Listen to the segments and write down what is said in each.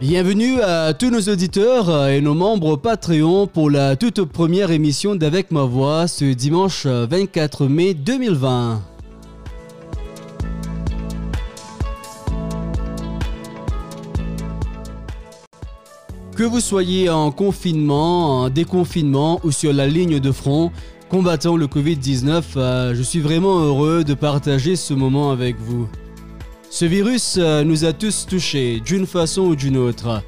Bienvenue à tous nos auditeurs et nos membres Patreon pour la toute première émission d'Avec ma voix ce dimanche 24 mai 2020. Que vous soyez en confinement, en déconfinement ou sur la ligne de front, combattant le Covid-19, euh, je suis vraiment heureux de partager ce moment avec vous. Ce virus euh, nous a tous touchés d'une façon ou d'une autre.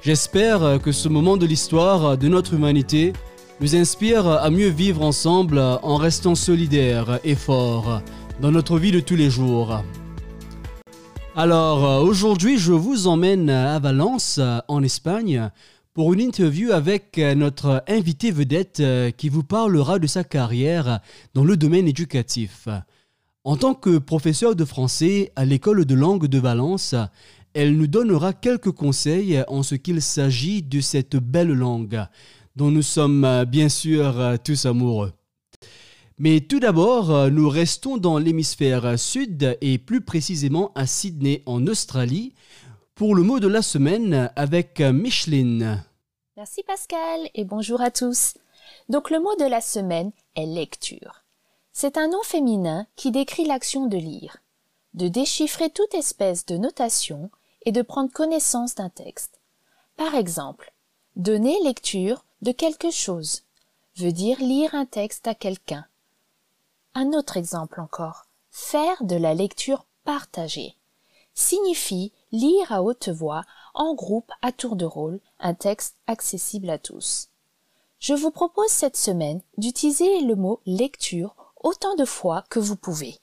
J'espère que ce moment de l'histoire de notre humanité nous inspire à mieux vivre ensemble en restant solidaires et forts dans notre vie de tous les jours. Alors aujourd'hui je vous emmène à Valence en Espagne pour une interview avec notre invité vedette qui vous parlera de sa carrière dans le domaine éducatif. En tant que professeur de français à l'école de langue de Valence, elle nous donnera quelques conseils en ce qu'il s'agit de cette belle langue, dont nous sommes bien sûr tous amoureux. Mais tout d'abord, nous restons dans l'hémisphère sud et plus précisément à Sydney en Australie pour le mot de la semaine avec Micheline. Merci Pascal et bonjour à tous. Donc le mot de la semaine est lecture. C'est un nom féminin qui décrit l'action de lire, de déchiffrer toute espèce de notation et de prendre connaissance d'un texte. Par exemple, donner lecture de quelque chose veut dire lire un texte à quelqu'un. Un autre exemple encore, faire de la lecture partagée signifie lire à haute voix, en groupe, à tour de rôle, un texte accessible à tous. Je vous propose cette semaine d'utiliser le mot lecture autant de fois que vous pouvez.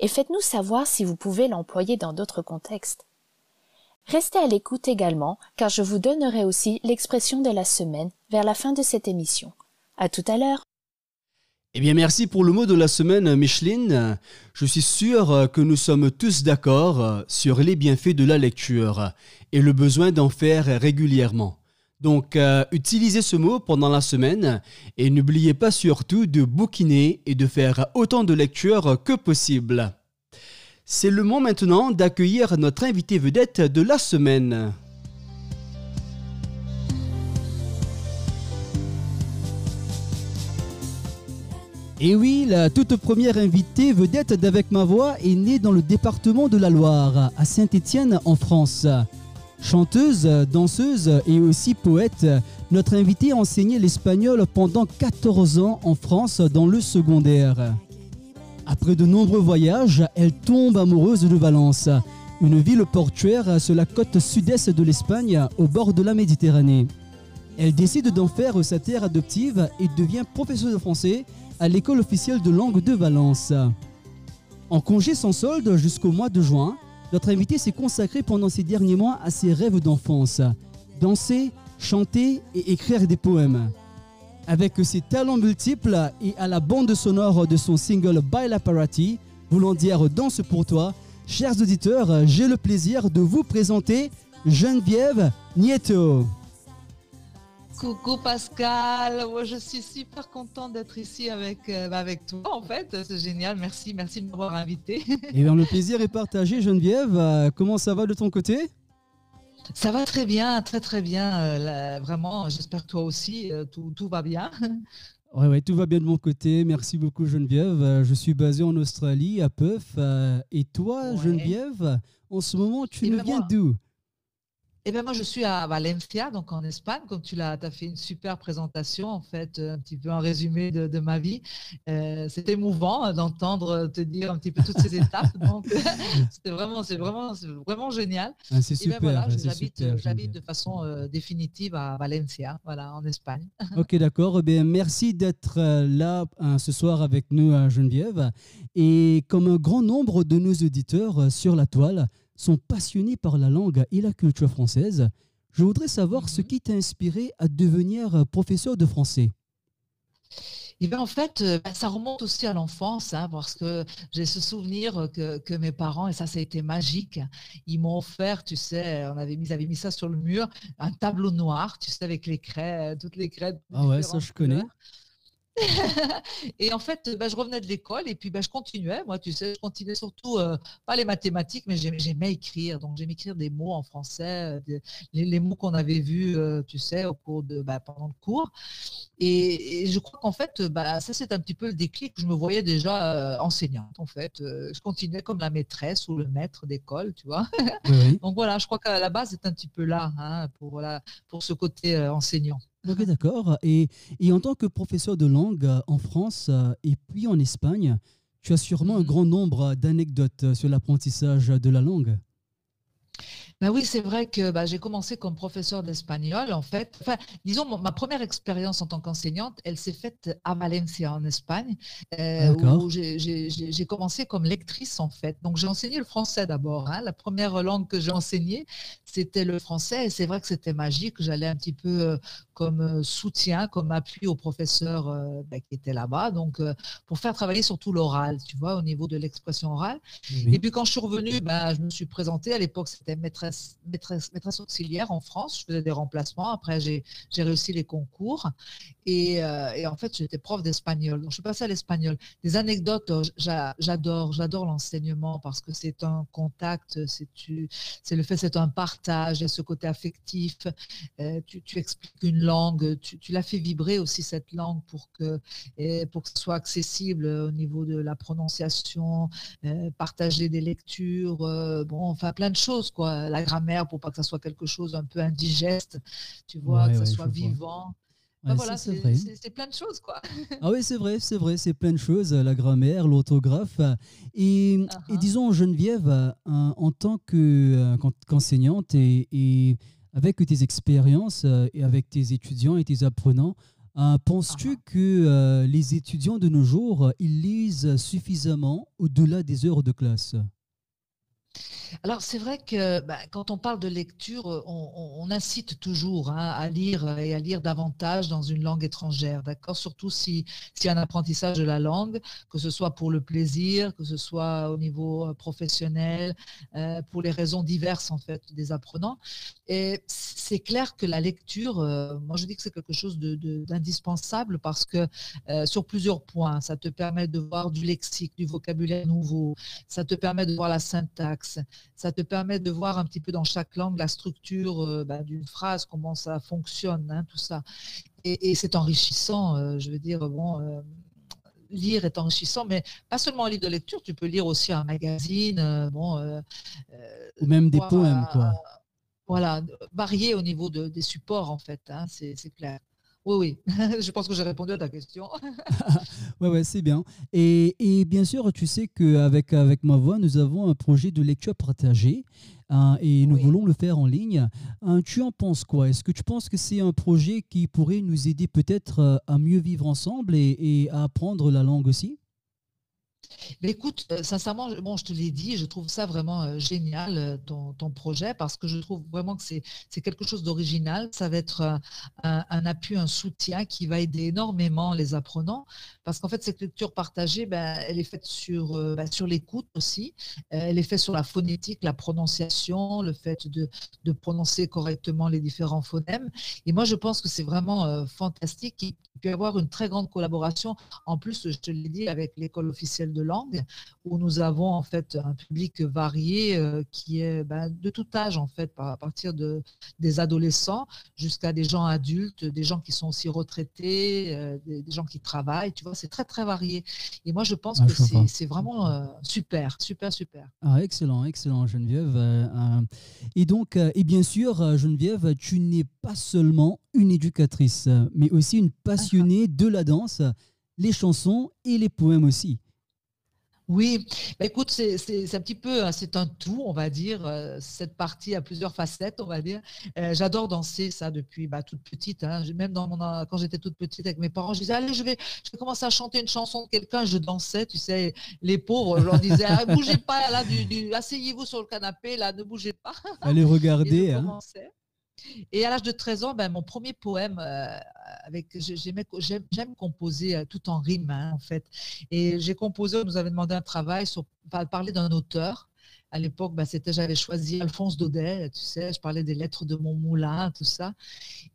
Et faites-nous savoir si vous pouvez l'employer dans d'autres contextes. Restez à l'écoute également, car je vous donnerai aussi l'expression de la semaine vers la fin de cette émission. À tout à l'heure. Eh bien, merci pour le mot de la semaine, Micheline. Je suis sûr que nous sommes tous d'accord sur les bienfaits de la lecture et le besoin d'en faire régulièrement. Donc, euh, utilisez ce mot pendant la semaine et n'oubliez pas surtout de bouquiner et de faire autant de lectures que possible. C'est le moment maintenant d'accueillir notre invité vedette de la semaine. Et oui, la toute première invitée vedette d'Avec ma voix est née dans le département de la Loire, à Saint-Étienne en France. Chanteuse, danseuse et aussi poète, notre invitée a enseigné l'espagnol pendant 14 ans en France dans le secondaire. Après de nombreux voyages, elle tombe amoureuse de Valence, une ville portuaire sur la côte sud-est de l'Espagne au bord de la Méditerranée. Elle décide d'en faire sa terre adoptive et devient professeure de français à l'école officielle de langue de Valence. En congé sans solde jusqu'au mois de juin, notre invité s'est consacré pendant ces derniers mois à ses rêves d'enfance. Danser, chanter et écrire des poèmes. Avec ses talents multiples et à la bande sonore de son single By La Parati, voulant dire Danse pour toi, chers auditeurs, j'ai le plaisir de vous présenter Geneviève Nieto. Coucou Pascal, moi je suis super contente d'être ici avec, euh, bah, avec toi en fait, c'est génial, merci, merci de m'avoir invité. Et eh bien le plaisir est partagé Geneviève, euh, comment ça va de ton côté? Ça va très bien, très très bien, euh, vraiment, j'espère que toi aussi, tout, tout, va bien. Ouais, ouais, tout va bien de mon côté. Merci beaucoup, Geneviève. Je suis basé en Australie, à Perth. Et toi, Geneviève, en ce moment, tu eh nous ben, viens d'où? Eh bien, moi, je suis à Valencia, donc en Espagne. Comme tu l'as, as fait une super présentation, en fait, un petit peu un résumé de, ma vie. Euh, c'était émouvant d'entendre te dire un petit peu toutes ces étapes. Donc, c'était vraiment, c'est vraiment, vraiment génial. Ah, c'est super. voilà, j'habite de façon euh, définitive à Valencia, voilà, en Espagne. ok, d'accord. Eh merci d'être euh, là ce soir avec nous à Geneviève. Et comme un grand nombre de nos auditeurs sur la toile, sont passionnés par la langue et la culture française, je voudrais savoir ce mhm. qui t'a inspiré à devenir professeur de français. Eh bien, en fait, euh, bah, ça remonte aussi à l'enfance, hein, parce que j'ai ce souvenir que, mes parents, et ça, ça a été magique, ils m'ont offert, tu sais, on avait mis, ils avaient mis ça sur le mur, un tableau noir, tu sais, avec les craies, toutes les craies. Ah ouais, ça je connais. Et en fait, bah, je revenais de l'école et puis bah, je continuais. Moi, tu sais, je continuais surtout, euh, pas les mathématiques, mais j'aimais écrire. Donc, j'aimais écrire des mots en français, euh, les, mots qu'on avait vus, euh, tu sais, au cours de, bah, pendant le cours. Et, je crois qu'en fait, bah, ça, c'est un petit peu le déclic. Je me voyais déjà enseignante, en fait. je continuais comme la maîtresse ou le maître d'école, tu vois. Donc, voilà, je crois qu'à la base, c'est un petit peu là hein, pour, voilà, pour ce côté enseignant. Ok, d'accord. Et, et, en tant que professeur de langue euh, en France euh, et puis en Espagne, tu as sûrement un mhm. grand nombre d'anecdotes sur l'apprentissage de la langue. Ben oui, c'est vrai que bah, j'ai commencé comme professeur d'espagnol, en fait. Enfin, disons, ma première expérience en tant qu'enseignante, elle s'est faite à Valencia, en Espagne, euh, où j'ai commencé comme lectrice, en fait. Donc, j'ai enseigné le français d'abord. Hein. La première langue que j'ai enseignée, c'était le français. Et c'est vrai que c'était magique. J'allais un petit peu euh, comme euh, soutien, comme appui au professeur ben, qui était là-bas. Donc, pour faire travailler surtout l'oral, tu vois, au niveau de l'expression orale. Et puis, quand je suis revenue, ben, je me suis présentée. À l'époque, c'était maîtresse maîtresse, maîtresse, auxiliaire en France. Je faisais des remplacements. Après, j'ai réussi les concours. Euh, et, en fait, j'étais prof d'espagnol. Donc, je suis passée à l'espagnol. Des anecdotes, euh, j'adore, j'adore l'enseignement parce que c'est un contact, c'est le fait, c'est un partage, il y a ce côté affectif. Euh, tu, expliques une langue, tu, la fais vibrer aussi cette langue pour que, pour que ce soit accessible au niveau de la prononciation, partager des lectures, bon, enfin plein de choses, quoi. La grammaire pour pas que ça soit quelque chose un peu indigeste, tu vois, que ça soit vivant. Ben voilà, c'est plein de choses, quoi. Ah oui, c'est vrai, c'est vrai, c'est plein de choses, la grammaire, l'orthographe. Et, uh-huh. disons, Geneviève, euh, en tant euh, qu'enseignante et, avec tes expériences euh, et avec tes étudiants et tes apprenants, penses-tu uh-huh. que les étudiants de nos jours, ils lisent suffisamment au-delà des heures de classe? Alors c'est vrai que bah, quand on parle de lecture, euh, on, incite toujours hein, à lire et à lire davantage dans une langue étrangère, d'accord? Surtout si, si un apprentissage de la langue, que ce soit pour le plaisir, que ce soit au niveau euh, professionnel, euh, pour les raisons diverses en fait des apprenants. Et c'est clair que la lecture, moi je dis que c'est quelque chose d'indispensable parce que sur plusieurs points, ça te permet de voir du lexique, du vocabulaire nouveau, ça te permet de voir la syntaxe, ça te permet de voir un petit peu dans chaque langue la structure euh, bah, d'une phrase, comment ça fonctionne, hein, tout ça. Et, c'est enrichissant, euh, je veux dire, bon, euh, lire est enrichissant, mais pas seulement un livre de lecture, tu peux lire aussi un magazine, bon, ou même des poèmes, quoi. voilà, varié au niveau des supports, en fait, hein, c'est clair. Oui, oui, je pense que j'ai répondu à ta question. oui, ouais, c'est bien. Et, et, bien sûr, tu sais qu'avec avec ma voix, nous avons un projet de lecture partagée hein, et nous voulons le faire en ligne. Hein, tu en penses quoi? Est-ce que tu penses que c'est un projet qui pourrait nous aider peut-être euh, à mieux vivre ensemble et, et à apprendre la langue aussi? Mais écoute, euh, sincèrement, bon, je te l'ai dit, je trouve ça vraiment euh, génial, euh, ton, projet, parce que je trouve vraiment que c'est quelque chose d'original. Ça va être un, appui, un soutien qui va aider énormément les apprenants, parce qu'en fait, cette lecture partagée, ben, elle est faite sur, ben, sur l'écoute aussi, elle est faite sur la phonétique, la prononciation, le fait de, de prononcer correctement les différents phonèmes. Et moi, je pense que c'est vraiment fantastique. Il peut y avoir une très grande collaboration. En plus, je te l'ai dit, avec l'école officielle de langue, où nous avons en fait un public varié euh, qui est ben, de tout âge en fait, à partir de, des adolescents jusqu'à des gens adultes, des gens qui sont aussi retraités, euh, des, gens qui travaillent, tu vois, c'est très très varié. Et moi je pense que c'est vraiment euh, super, super, super. Ah, excellent, excellent Geneviève. et donc, et bien sûr Geneviève, tu n'es pas seulement une éducatrice, mais aussi une passionnée de la danse, les chansons et les poèmes aussi. Oui, bah, écoute, c'est un petit peu, hein, c'est un tout, on va dire. Euh, cette partie a plusieurs facettes, on va dire. Euh, j'adore danser ça depuis bah, toute petite. Hein. Même dans mon, quand j'étais toute petite avec mes parents, je disais allez, je vais, je vais commencer à chanter une chanson de quelqu'un. Je dansais, tu sais, les pauvres, je leur disais ah, bougez pas là, du, asseyez-vous sur le canapé là, ne bougez pas. Allez regarder. Hein. Et à l'âge de 13 ans, ben, mon premier poème, euh, avec j'aime composer euh, tout en rime, hein, en fait. Et j'ai composé, on nous avait demandé un travail sur parler d'un auteur. À l'époque, bah, c'était, j'avais choisi Alphonse Daudet, tu sais, je parlais des lettres de mon moulin, tout ça.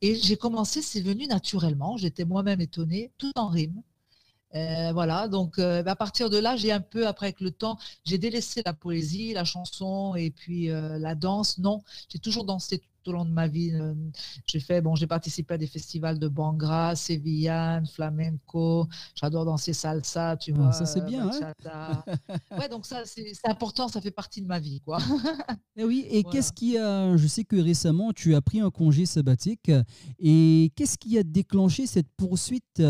Et j'ai commencé, c'est venu naturellement. J'étais moi-même étonnée, tout en rime. Euh, voilà, donc euh, à partir de là, j'ai un peu, après avec le temps, j'ai délaissé la poésie, la chanson et puis la danse. Non, j'ai toujours dansé tout au long de ma vie. J'ai fait, bon, j'ai participé à des festivals de Bangra, Sevillane, flamenco. J'adore danser salsa, tu ah, vois. Ça c'est bien. Hein ouais, donc ça c'est important, ça fait partie de ma vie, quoi. et eh oui, et qu'est-ce qui a, je sais que récemment tu as pris un congé sabbatique, et qu'est-ce qui a déclenché cette poursuite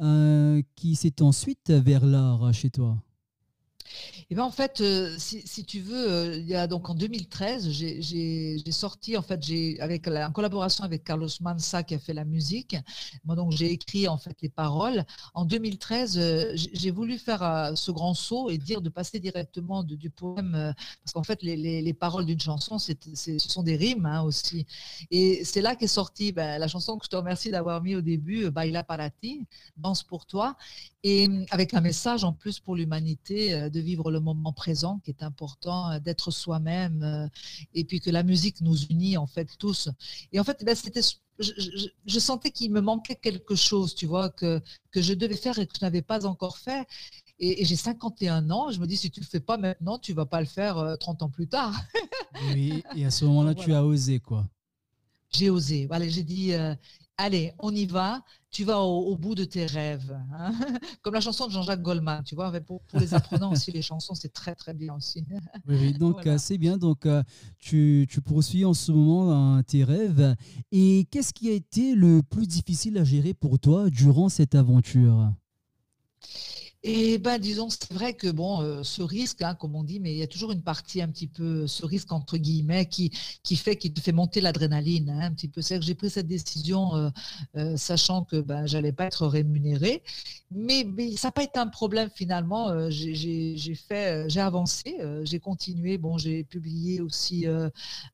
euh, qui s'est ensuite vers l'art chez toi? Et ben en fait, euh, si, tu veux, euh, il y a donc en 2013, j'ai sorti en fait, j'ai avec en collaboration avec Carlos Mansa qui a fait la musique. Moi donc j'ai écrit en fait les paroles. En 2013, euh, j'ai voulu faire ce grand saut et dire de passer directement du poème parce qu'en fait les, les, paroles d'une chanson, c'est ce sont des rimes hein, aussi. Et c'est là qu'est sortie ben, la chanson que je te remercie d'avoir mis au début, Baila para ti, danse pour toi, et avec un message en plus pour l'humanité de vivre le moment présent qui est important, euh, d'être soi-même euh, et puis que la musique nous unit en fait tous. Et en fait, ben, c'était je, sentais qu'il me manquait quelque chose, tu vois, que, que je devais faire et que je n'avais pas encore fait. Et, j'ai 51 ans, je me dis, si tu ne le fais pas maintenant, tu ne vas pas le faire 30 euh, ans plus tard. oui, et à ce moment-là, tu as osé, quoi. J'ai osé. Voilà, j'ai dit, allez, on y va, tu vas au, bout de tes rêves. Hein. Comme la chanson de Jean-Jacques Goldman, tu vois, pour, les apprenants aussi, les chansons, c'est très très bien aussi. Oui, donc euh, c'est bien. Donc euh, tu, tu, poursuis en ce moment hein, tes rêves. Et qu'est-ce qui a été le plus difficile à gérer pour toi durant cette aventure? Et ben, disons, c'est vrai que bon, euh, ce risque, hein, comme on dit, mais il y a toujours une partie un petit peu, ce risque entre guillemets, qui, qui fait, qui te fait monter l'adrénaline, hein, un petit peu. C'est que j'ai pris cette décision, euh, euh, sachant que ben, j'allais pas être rémunérée, mais, mais ça n'a pas été un problème finalement. j'ai fait, j'ai avancé, j'ai continué. Bon, j'ai publié aussi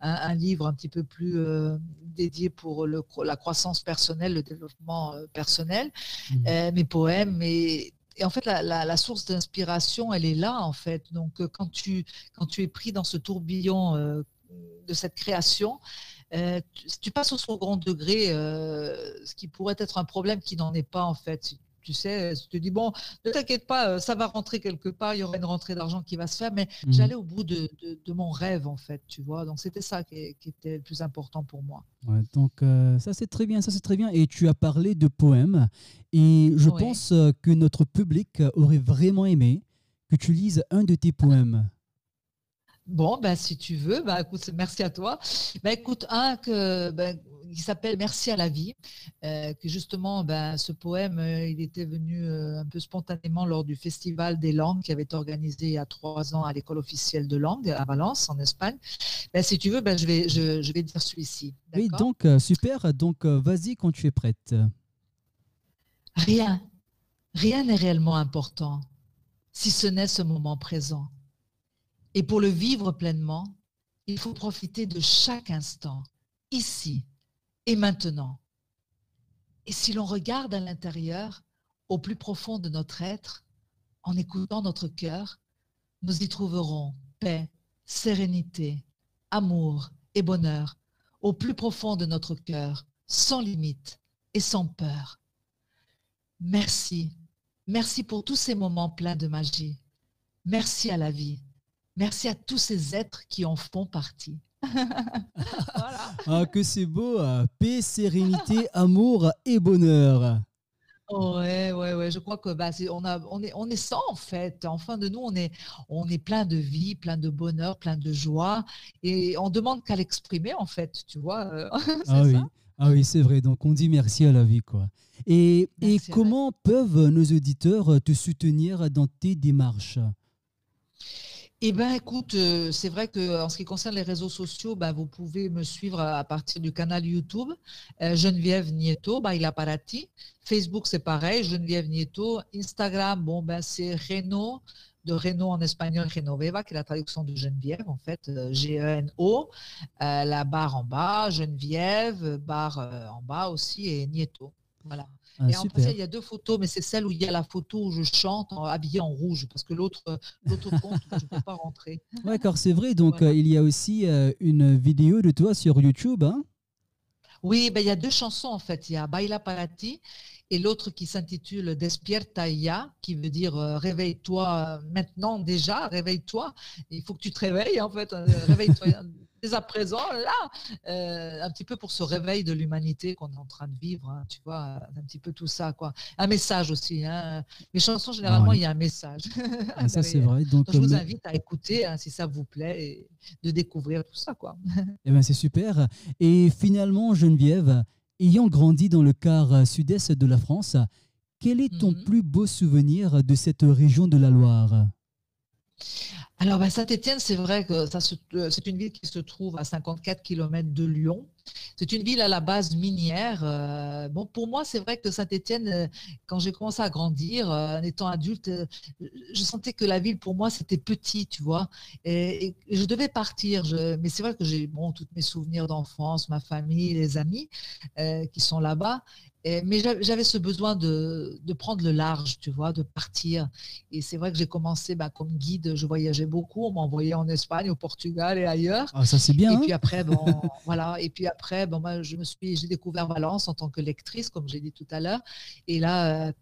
un, livre un petit peu plus dédié pour le, la croissance personnelle, le développement personnel, mmh. mes poèmes, et et en fait, la, source d'inspiration, elle est là, en fait. Donc, euh, quand tu, quand tu es pris dans ce tourbillon euh, de cette création, euh, tu, passes au second degré, ce qui pourrait être un problème qui n'en est pas, en fait tu sais, tu te dis, bon, ne t'inquiète pas, euh, ça va rentrer quelque part, il y aura une rentrée d'argent qui va se faire, mais mmh. j'allais au bout de, mon rêve, en fait, tu vois. Donc, c'était ça qui, était le plus important pour moi. donc, euh, ça, c'est très bien, ça, c'est très bien. Et tu as parlé de poèmes, et je pense euh, que notre public aurait vraiment aimé que tu lises un de tes poèmes. Bon, ben, si tu veux, ben, écoute, merci à toi. Ben, écoute, un que, ben, qui s'appelle Merci à la vie, euh, que justement, ben, ce poème, euh, il était venu euh, un peu spontanément lors du Festival des langues qui avait été organisé il y a trois ans à l'école officielle de langue à Valence, en Espagne. Ben, si tu veux, ben, je, vais, je, je vais dire celui-ci. Oui, donc, super. Donc, vas-y quand tu es prête. Rien, rien n'est réellement important, si ce n'est ce moment présent. Et pour le vivre pleinement, il faut profiter de chaque instant, ici, et maintenant. Et si l'on regarde à l'intérieur, au plus profond de notre être, en écoutant notre cœur, nous y trouverons paix, sérénité, amour et bonheur au plus profond de notre cœur, sans limite et sans peur. Merci, merci pour tous ces moments pleins de magie. Merci à la vie. Merci à tous ces êtres qui en font partie. Ah, que c'est beau. Hein. Paix, sérénité, amour et bonheur. Ouais, ouais, ouais. Je crois que bah, on, a, on, est, on est ça en fait. En fin de nous, on est, on est plein de vie, plein de bonheur, plein de joie. Et on demande qu'à l'exprimer en fait, tu vois. Euh, ah, oui. ah oui, c'est vrai. Donc on dit merci à la vie. quoi. Et, et comment peuvent nos auditeurs te soutenir dans tes démarches? Eh bien, écoute, euh, c'est vrai que en ce qui concerne les réseaux sociaux, ben, vous pouvez me suivre à, partir du canal YouTube euh, Geneviève Nieto, Baila Parati. Facebook, c'est pareil, Geneviève Nieto. Instagram, bon, ben, c'est Reno, de Reno en espagnol, Renoveva, qui est la traduction de Geneviève, en fait, euh, G-E-N-O, la barre en bas, Geneviève, barre en bas aussi, et Nieto. Voilà. Ah, et en fait, il y a deux photos, mais c'est celle où il y a la photo où je chante en, habillée en rouge, parce que l'autre compte, je ne peux pas rentrer. D'accord, c'est vrai. Donc, il y a aussi une vidéo de toi sur YouTube. Hein? Oui, ben, il y a deux chansons en fait. Il y a Baila Parati et l'autre qui s'intitule Despierta ya, qui veut dire euh, réveille-toi euh, maintenant déjà, réveille-toi. Il faut que tu te réveilles en fait, euh, réveille-toi dès à présent là, un petit peu pour ce réveil de l'humanité qu'on est en train de vivre, hein, tu vois, un petit peu tout ça quoi. Un message aussi. Hein. Les chansons généralement il y a un message. Ah, ça c'est vrai. Donc, je vous invite à écouter hein, si ça vous plaît et de découvrir tout ça quoi. Eh ben c'est super. Et finalement Geneviève Ayant grandi dans le quart euh, sud-est de la France, quel est ton mhm. plus beau souvenir de cette région de la Loire? Alors, bah, Saint-Étienne, c'est vrai que euh, c'est une ville qui se trouve à 54 km de Lyon. C'est une ville à la base minière. Euh, bon, pour moi, c'est vrai que Saint-Étienne, quand j'ai commencé à grandir, en étant adulte, je sentais que la ville, pour moi, c'était petit, tu vois. Et, je devais partir. mais c'est vrai que j'ai bon, tous mes souvenirs d'enfance, ma famille, les amis qui sont là-bas mais j'avais ce besoin de, prendre le large, tu vois, de partir. Et c'est vrai que j'ai commencé bah, comme guide, je voyageais beaucoup, on m'envoyait en Espagne, au Portugal et ailleurs. Ah, ça c'est bien. Et hein puis après, bon, voilà. Et puis après, bon, moi, je me suis, j'ai découvert Valence en tant que lectrice, comme j'ai dit tout à l'heure. Et là, euh,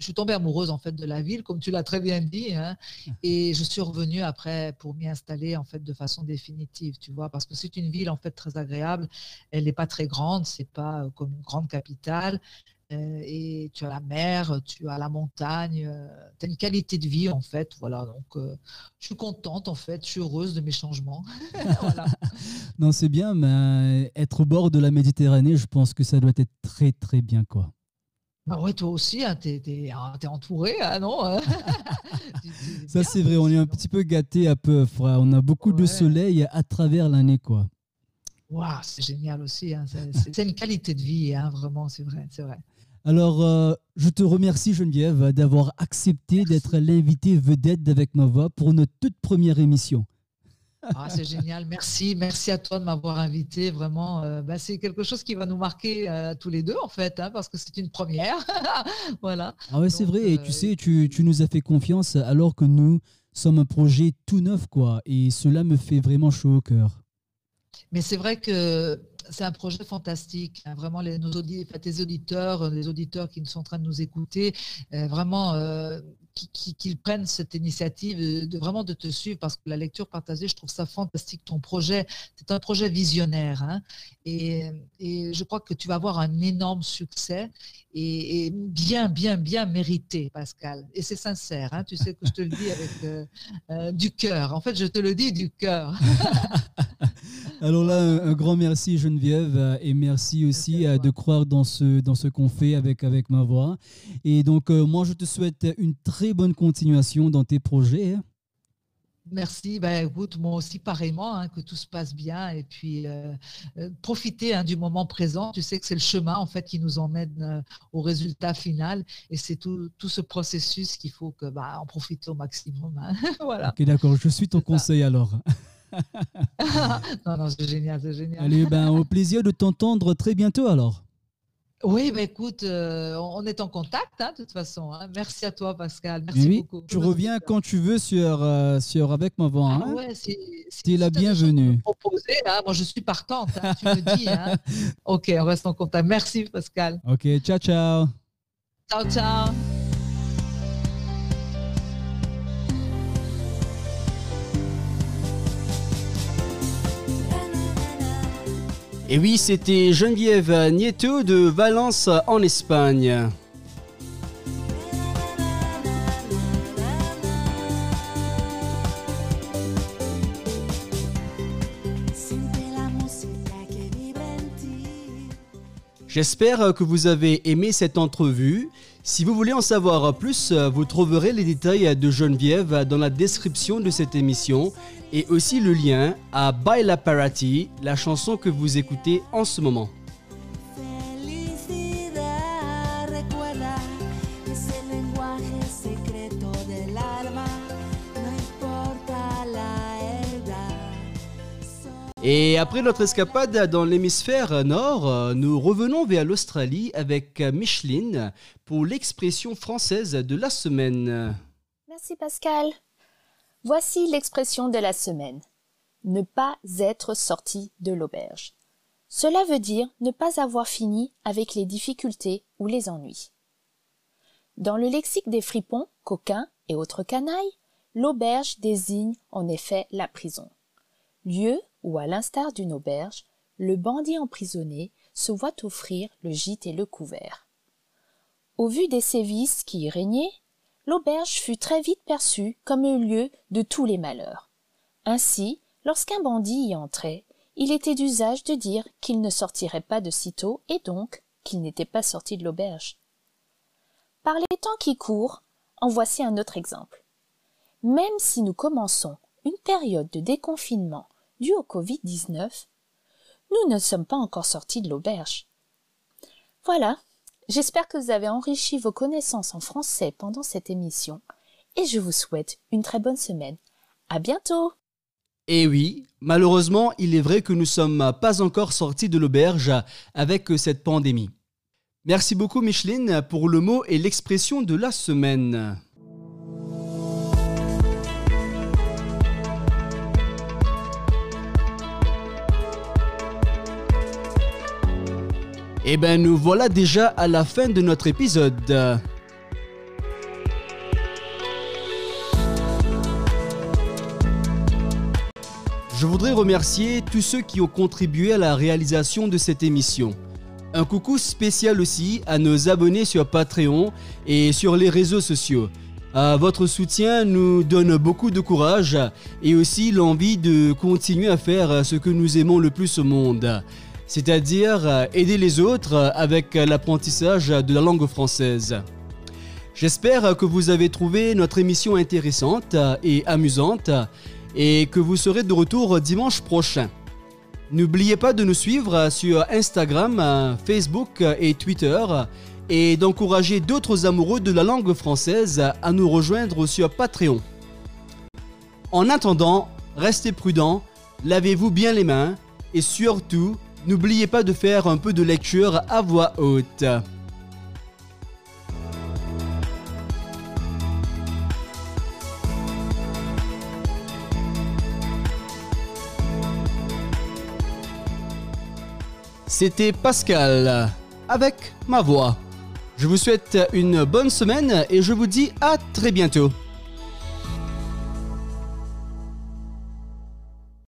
je suis tombée amoureuse en fait de la ville, comme tu l'as très bien dit, hein, et je suis revenue après pour m'y installer en fait de façon définitive, tu vois, parce que c'est une ville en fait très agréable. Elle n'est pas très grande, c'est pas euh, comme une grande capitale, euh, et tu as la mer, tu as la montagne, euh, tu as une qualité de vie en fait, voilà. Donc, je suis contente en fait, je suis heureuse de mes changements. Non, c'est bien, mais être au bord de la Méditerranée, je pense que ça doit être très très bien quoi. Bah ouais, toi aussi, hein, tu es, entouré, hein, non hein? Ça, c'est vrai, on est un petit peu gâté à peu. On a beaucoup de soleil à travers l'année, quoi. Waouh, c'est génial aussi. C'est une qualité de vie, vraiment, c'est vrai, c'est vrai. Alors, euh, je te remercie, Geneviève, d'avoir accepté d'être l'invité vedette d'Avec ma voix pour notre toute première émission. Ah, c'est génial, merci, merci à toi de m'avoir invité. Vraiment, euh, bah, c'est quelque chose qui va nous marquer euh, tous les deux en fait, hein, parce que c'est une première. voilà. Ah ouais, c'est vrai. Et tu euh, sais, tu, tu, nous as fait confiance alors que nous sommes un projet tout neuf, quoi. Et cela me fait vraiment chaud au cœur. Mais c'est vrai que c'est un projet fantastique. Hein. vraiment, les, nos tes auditeurs, les auditeurs qui sont en train de nous écouter, vraiment, qu'ils prennent cette initiative de, vraiment de te suivre parce que la lecture partagée, je trouve ça fantastique. Ton projet, c'est un projet visionnaire. Hein. et, je crois que tu vas avoir un énorme succès et, bien, bien, bien mérité, Pascal. Et c'est sincère. Hein. tu sais que je te le dis avec euh, euh, du cœur. En fait, je te le dis du cœur. Alors là, un, grand merci Geneviève euh, et merci aussi euh, de croire dans ce, dans ce qu'on fait avec, avec ma voix. Et donc, euh, moi, je te souhaite une très bonne continuation dans tes projets. Hein. Merci. Ben, écoute, moi aussi, pareillement, hein, que tout se passe bien. Et puis, profiter hein, du moment présent. Tu sais que c'est le chemin, en fait, qui nous emmène au résultat final. Et c'est tout, tout, ce processus qu'il faut que, bah, en profiter au maximum. voilà. Ok, d'accord. Je suis ton conseil alors. non, non, c'est génial, c'est génial. Allez, ben, au plaisir de t'entendre très bientôt alors. Oui, ben écoute, euh, on est en contact hein, de toute façon. Hein. Merci à toi, Pascal. Merci oui, beaucoup. Tu reviens quand tu veux sur, euh, sur Avec ma voix. Hein. Ah ouais, c'est la bienvenue. Proposer, hein. Moi, je suis partante. Tu me dis. ok, on reste en contact. Merci, Pascal. Ok, ciao, ciao. Ciao, ciao. Et oui, c'était Geneviève Nieto de Valence en Espagne. J'espère que vous avez aimé cette entrevue. Si vous voulez en savoir plus, vous trouverez les détails de Geneviève dans la description de cette émission et aussi le lien à Baila Parati, la chanson que vous écoutez en ce moment. Et après notre escapade dans l'hémisphère nord, nous revenons vers l'Australie avec Micheline pour l'expression française de la semaine. Merci Pascal. Voici l'expression de la semaine. Ne pas être sorti de l'auberge. Cela veut dire ne pas avoir fini avec les difficultés ou les ennuis. Dans le lexique des fripons, coquins et autres canailles, l'auberge désigne en effet la prison. Lieu où, à l'instar d'une auberge, le bandit emprisonné se voit offrir le gîte et le couvert. Au vu des sévices qui y régnaient, l'auberge fut très vite perçue comme un lieu de tous les malheurs. Ainsi, lorsqu'un bandit y entrait, il était d'usage de dire qu'il ne sortirait pas de sitôt et donc qu'il n'était pas sorti de l'auberge. Par les temps qui courent, en voici un autre exemple. Même si nous commençons une période de déconfinement due au Covid-19, nous ne sommes pas encore sortis de l'auberge. Voilà, j'espère que vous avez enrichi vos connaissances en français pendant cette émission et je vous souhaite une très bonne semaine. À bientôt! Et eh oui, malheureusement, il est vrai que nous ne sommes pas encore sortis de l'auberge avec cette pandémie. Merci beaucoup Micheline pour le mot et l'expression de la semaine. Eh ben nous voilà déjà à la fin de notre épisode. Je voudrais remercier tous ceux qui ont contribué à la réalisation de cette émission. Un coucou spécial aussi à nos abonnés sur Patreon et sur les réseaux sociaux. votre soutien nous donne beaucoup de courage et aussi l'envie de continuer à faire ce que nous aimons le plus au monde c'est-à-dire euh, aider les autres euh, avec l'apprentissage de la langue française. J'espère que vous avez trouvé notre émission intéressante et amusante et que vous serez de retour dimanche prochain. N'oubliez pas de nous suivre sur Instagram, Facebook et Twitter et d'encourager d'autres amoureux de la langue française à nous rejoindre sur Patreon. En attendant, restez prudents, lavez-vous bien les mains et surtout, N'oubliez pas de faire un peu de lecture à voix haute. C'était Pascal avec ma voix. Je vous souhaite une bonne semaine et je vous dis à très bientôt.